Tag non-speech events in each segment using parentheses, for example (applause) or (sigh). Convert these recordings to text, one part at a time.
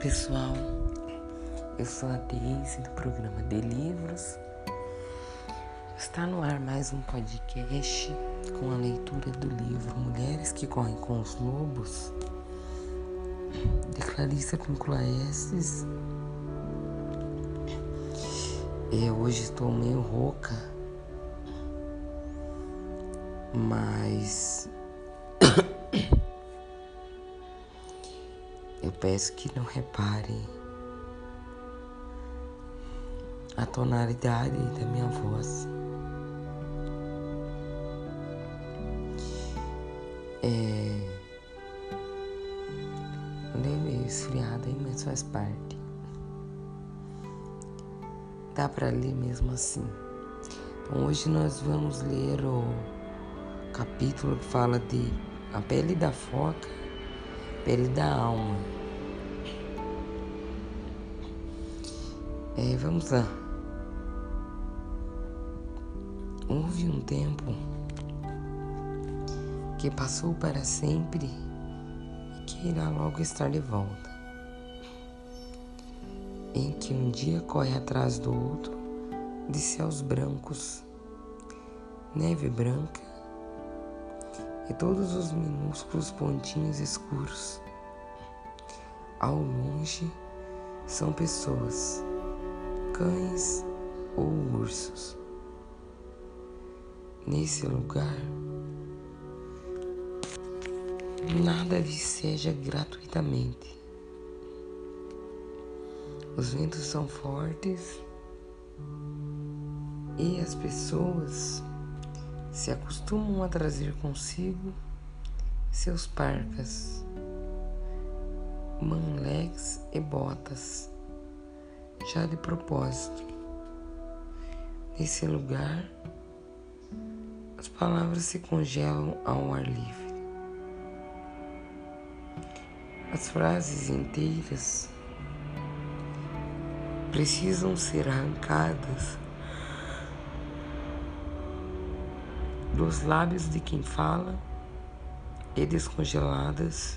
pessoal, eu sou a Deise do programa de Livros. Está no ar mais um podcast com a leitura do livro Mulheres que Correm com os Lobos, de Clarissa Pincula Estes. Eu hoje estou meio rouca, mas Eu peço que não reparem a tonalidade da minha voz. É leve esfriada aí, mas faz parte. Dá para ler mesmo assim. Então hoje nós vamos ler o capítulo que fala de a pele da foca, pele da alma. É, vamos lá. Houve um tempo que passou para sempre e que irá logo estar de volta. Em que um dia corre atrás do outro de céus brancos, neve branca e todos os minúsculos pontinhos escuros. Ao longe são pessoas cães ou ursos. Nesse lugar, nada lhe seja gratuitamente. Os ventos são fortes e as pessoas se acostumam a trazer consigo seus parcas, manleques e botas já de propósito. Nesse lugar, as palavras se congelam ao ar livre. As frases inteiras precisam ser arrancadas dos lábios de quem fala e descongeladas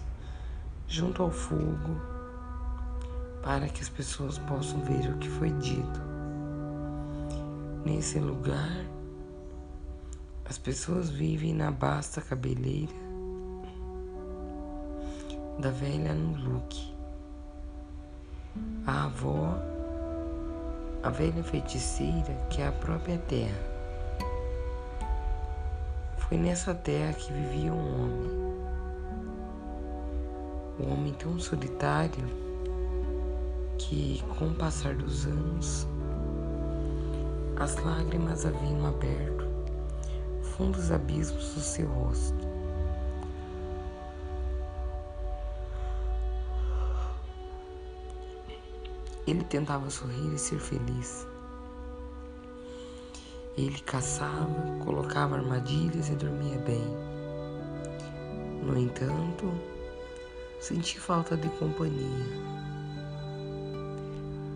junto ao fogo para que as pessoas possam ver o que foi dito. Nesse lugar, as pessoas vivem na basta cabeleira da velha Nuluque. A avó, a velha feiticeira que é a própria terra. Foi nessa terra que vivia um homem. Um homem tão solitário que, com o passar dos anos, as lágrimas haviam aberto fundos abismos do seu rosto. Ele tentava sorrir e ser feliz. Ele caçava, colocava armadilhas e dormia bem. No entanto, senti falta de companhia.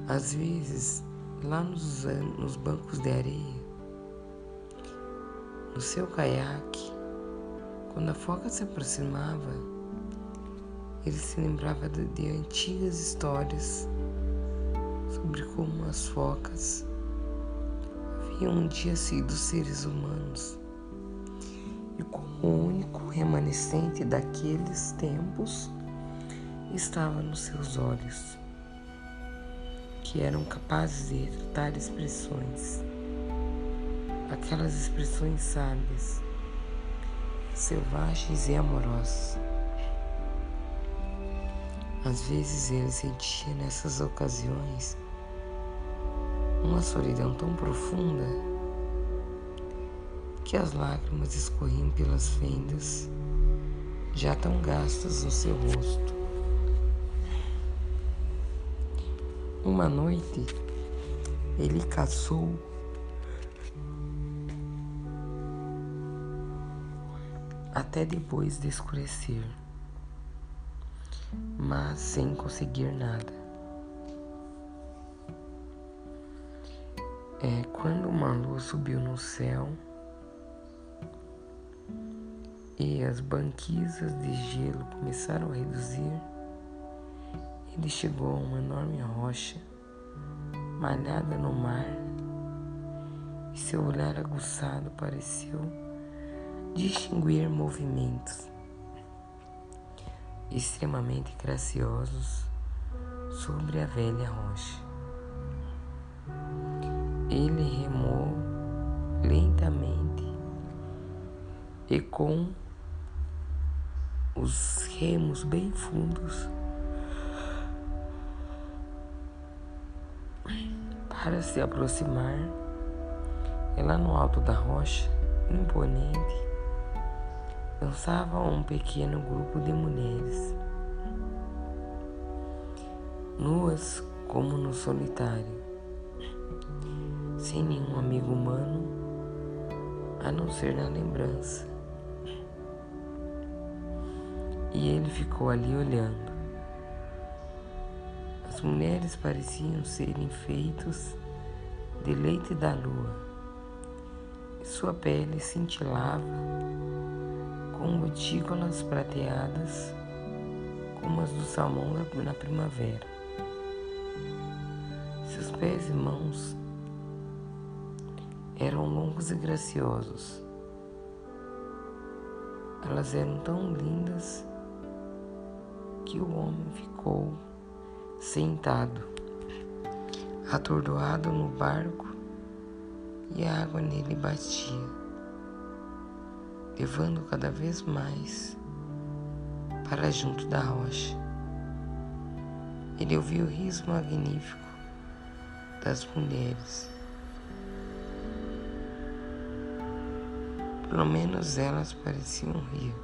Às vezes, lá nos, nos bancos de areia, no seu caiaque, quando a foca se aproximava, ele se lembrava de, de antigas histórias sobre como as focas haviam um dia sido seres humanos e como o único remanescente daqueles tempos estava nos seus olhos que eram capazes de retratar expressões, aquelas expressões sábias, selvagens e amorosas. Às vezes ele sentia nessas ocasiões uma solidão tão profunda que as lágrimas escorriam pelas fendas já tão gastas no seu rosto. Uma noite ele caçou até depois de escurecer, mas sem conseguir nada. É quando uma luz subiu no céu e as banquisas de gelo começaram a reduzir Ele chegou a uma enorme rocha, malhada no mar, e seu olhar aguçado pareceu distinguir movimentos extremamente graciosos sobre a velha rocha. Ele remou lentamente e com os remos bem fundos para se aproximar. E lá no alto da rocha, imponente, dançava um pequeno grupo de mulheres, nuas como no solitário, sem nenhum amigo humano a não ser na lembrança. E ele ficou ali olhando. As mulheres pareciam serem feitos de leite da lua, e sua pele cintilava com gotículas prateadas como as do salmão na primavera. Seus pés e mãos eram longos e graciosos. Elas eram tão lindas que o homem ficou sentado, atordoado no barco e a água nele batia, levando cada vez mais para junto da rocha. Ele ouviu o riso magnífico das mulheres. Pelo menos elas pareciam rir.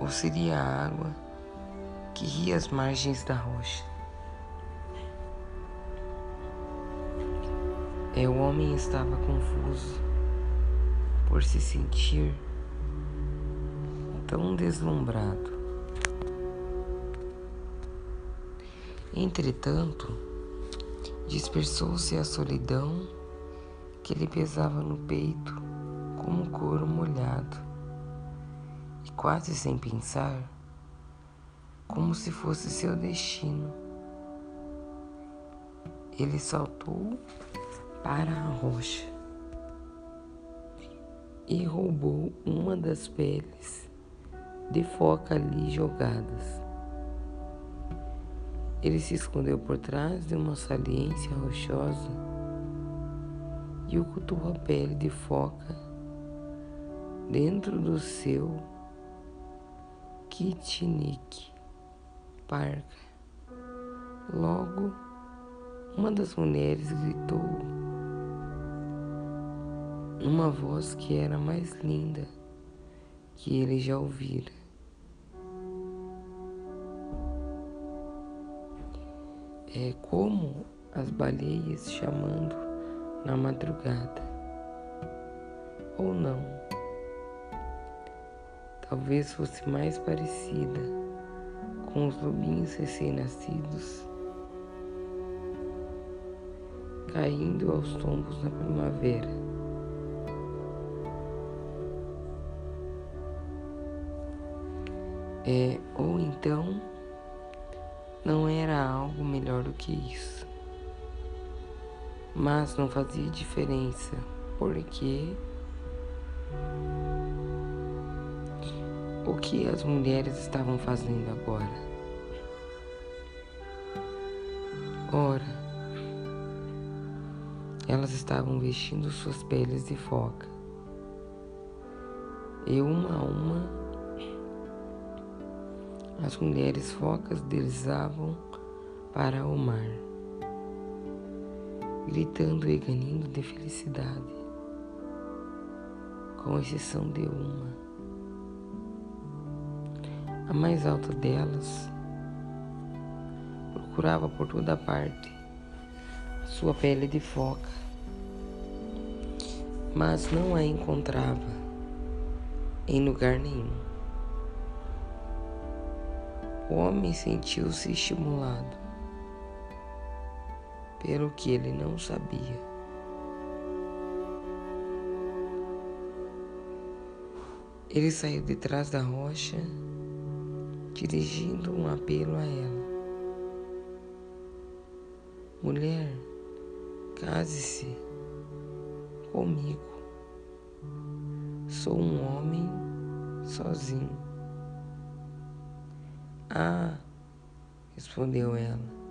Ou seria a água que ria às margens da rocha. É, o homem estava confuso por se sentir tão deslumbrado. Entretanto, dispersou-se a solidão que lhe pesava no peito como couro molhado, e quase sem pensar, como se fosse seu destino, ele saltou para a rocha e roubou uma das peles de foca ali jogadas. Ele se escondeu por trás de uma saliência rochosa e ocultou a pele de foca dentro do seu kitnik parca. Logo, uma das mulheres gritou numa voz que era mais linda que ele já ouvira. É como as baleias chamando na madrugada. Ou não. Talvez fosse mais parecida com os lobinhos recém-nascidos caindo aos tombos na primavera. É, ou então não era algo melhor do que isso. Mas não fazia diferença, porque o que as mulheres estavam fazendo agora? Ora, elas estavam vestindo suas peles de foca. E uma a uma, as mulheres focas deslizavam para o mar gritando e ganindo de felicidade, com exceção de uma. A mais alta delas procurava por toda parte sua pele de foca, mas não a encontrava em lugar nenhum. O homem sentiu-se estimulado pelo que ele não sabia. Ele saiu de trás da rocha, dirigindo um apelo a ela: Mulher, case-se comigo. Sou um homem sozinho. Ah, respondeu ela,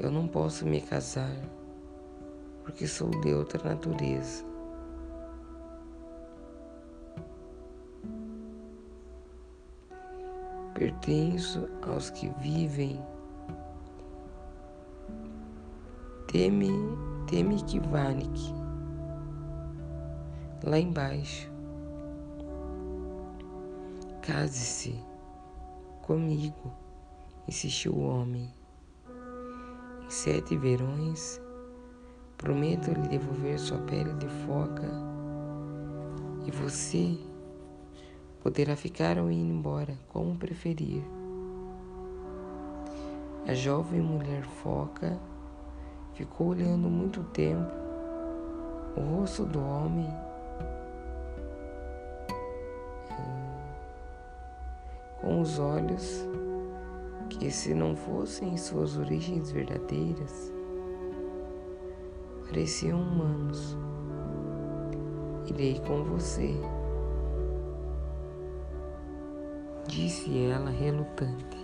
eu não posso me casar porque sou de outra natureza. Pertenço aos que vivem. Teme, teme que Vanik, lá embaixo. Case-se comigo, insistiu o homem. Sete verões, prometo lhe devolver sua pele de foca. E você poderá ficar ou ir embora, como preferir. A jovem mulher foca ficou olhando muito tempo o rosto do homem. Com os olhos que, se não fossem suas origens verdadeiras, pareciam humanos. Irei com você, disse ela relutante.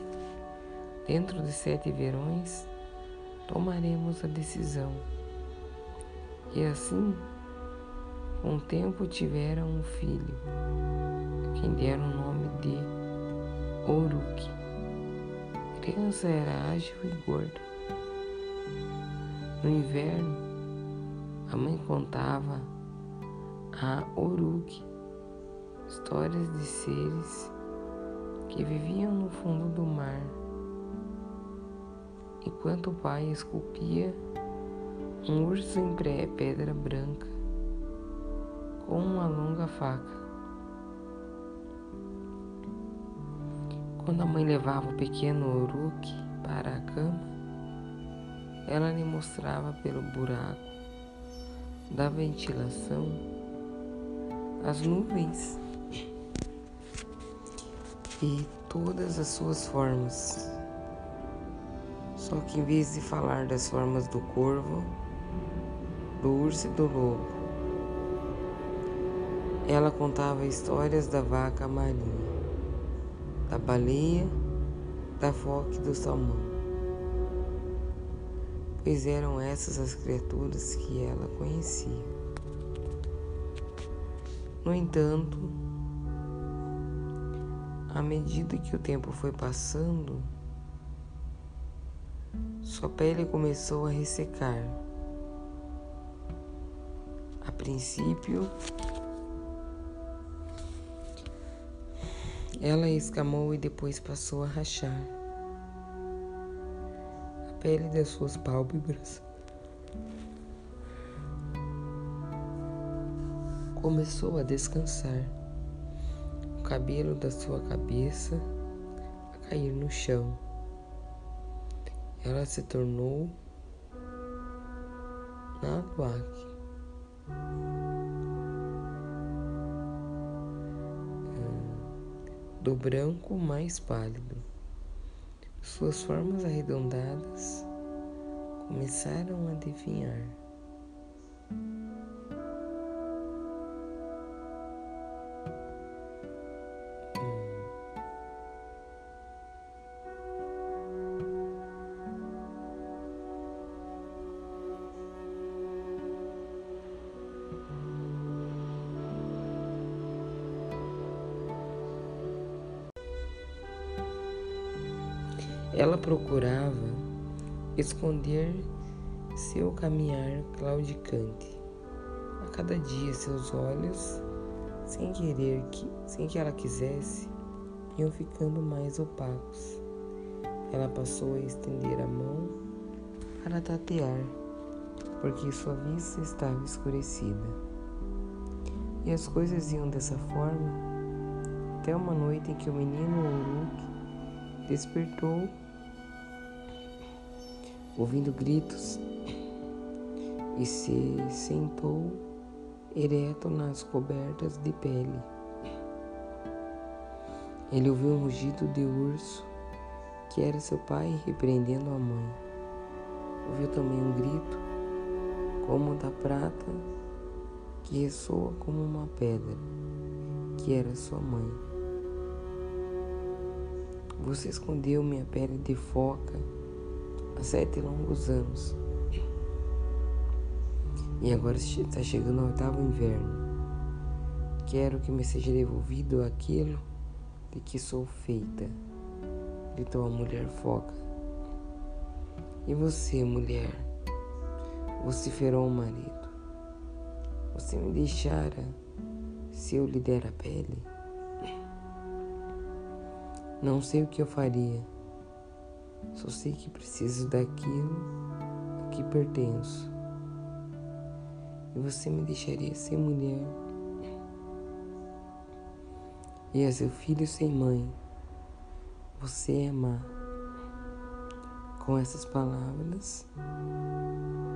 Dentro de sete verões, tomaremos a decisão. E assim, com o tempo tiveram um filho, quem deram o nome de Uruk. Criança era ágil e gorda. No inverno, a mãe contava a Uruk histórias de seres que viviam no fundo do mar, enquanto o pai esculpia um urso em pedra branca com uma longa faca. Quando a mãe levava o pequeno Uruk para a cama, ela lhe mostrava pelo buraco da ventilação as nuvens e todas as suas formas. Só que em vez de falar das formas do corvo, do urso e do lobo, ela contava histórias da vaca marinha da baleia, da foca e do salmão. Pois eram essas as criaturas que ela conhecia. No entanto, à medida que o tempo foi passando, sua pele começou a ressecar. A princípio, Ela escamou e depois passou a rachar. A pele das suas pálpebras começou a descansar. O cabelo da sua cabeça a cair no chão. Ela se tornou Naluak. Do branco mais pálido. Suas formas arredondadas começaram a definhar. Ela procurava esconder seu caminhar claudicante. A cada dia seus olhos, sem querer que, sem que ela quisesse, iam ficando mais opacos. Ela passou a estender a mão para tatear, porque sua vista estava escurecida. E as coisas iam dessa forma até uma noite em que o menino Uruk despertou ouvindo gritos, e se sentou ereto nas cobertas de pele. Ele ouviu um rugido de urso, que era seu pai repreendendo a mãe. Ouviu também um grito, como da prata, que ressoa como uma pedra, que era sua mãe. Você escondeu minha pele de foca há sete longos anos. E agora está chegando o oitavo inverno. Quero que me seja devolvido aquilo de que sou feita, gritou a mulher foca. E você, mulher, vociferou o marido. Você me deixara se eu lhe der a pele? Não sei o que eu faria. Só sei que preciso daquilo a que pertenço. E você me deixaria ser mulher e a seu filho sem mãe, você é má. Com essas palavras,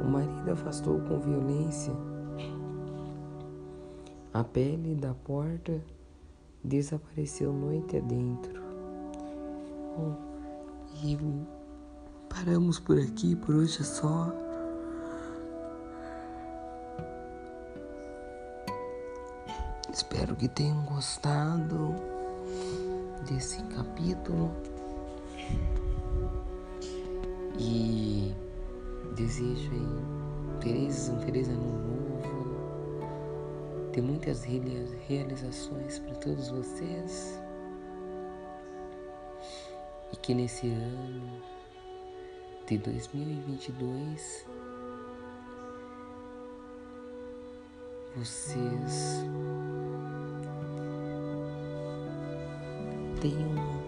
o marido afastou com violência a pele da porta desapareceu noite adentro. Bom, e paramos por aqui, por hoje é só. Espero que tenham gostado desse capítulo. E desejo aí felizes, um feliz ano novo, ter muitas realizações para todos vocês e que nesse ano de 2022 vocês tenham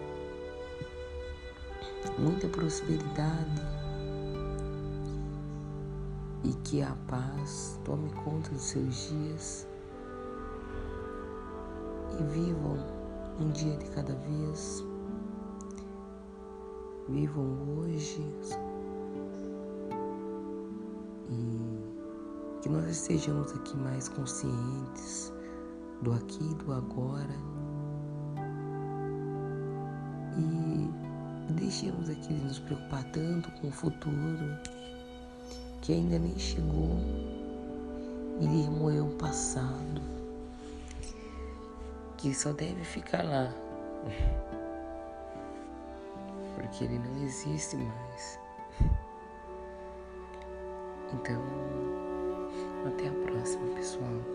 muita prosperidade e que a paz tome conta dos seus dias e vivam um dia de cada vez. Vivam hoje e que nós estejamos aqui mais conscientes do aqui e do agora e deixemos aqui de nos preocupar tanto com o futuro que ainda nem chegou e remoer o passado que só deve ficar lá (laughs) porque ele não existe mais. Então, até a próxima, pessoal.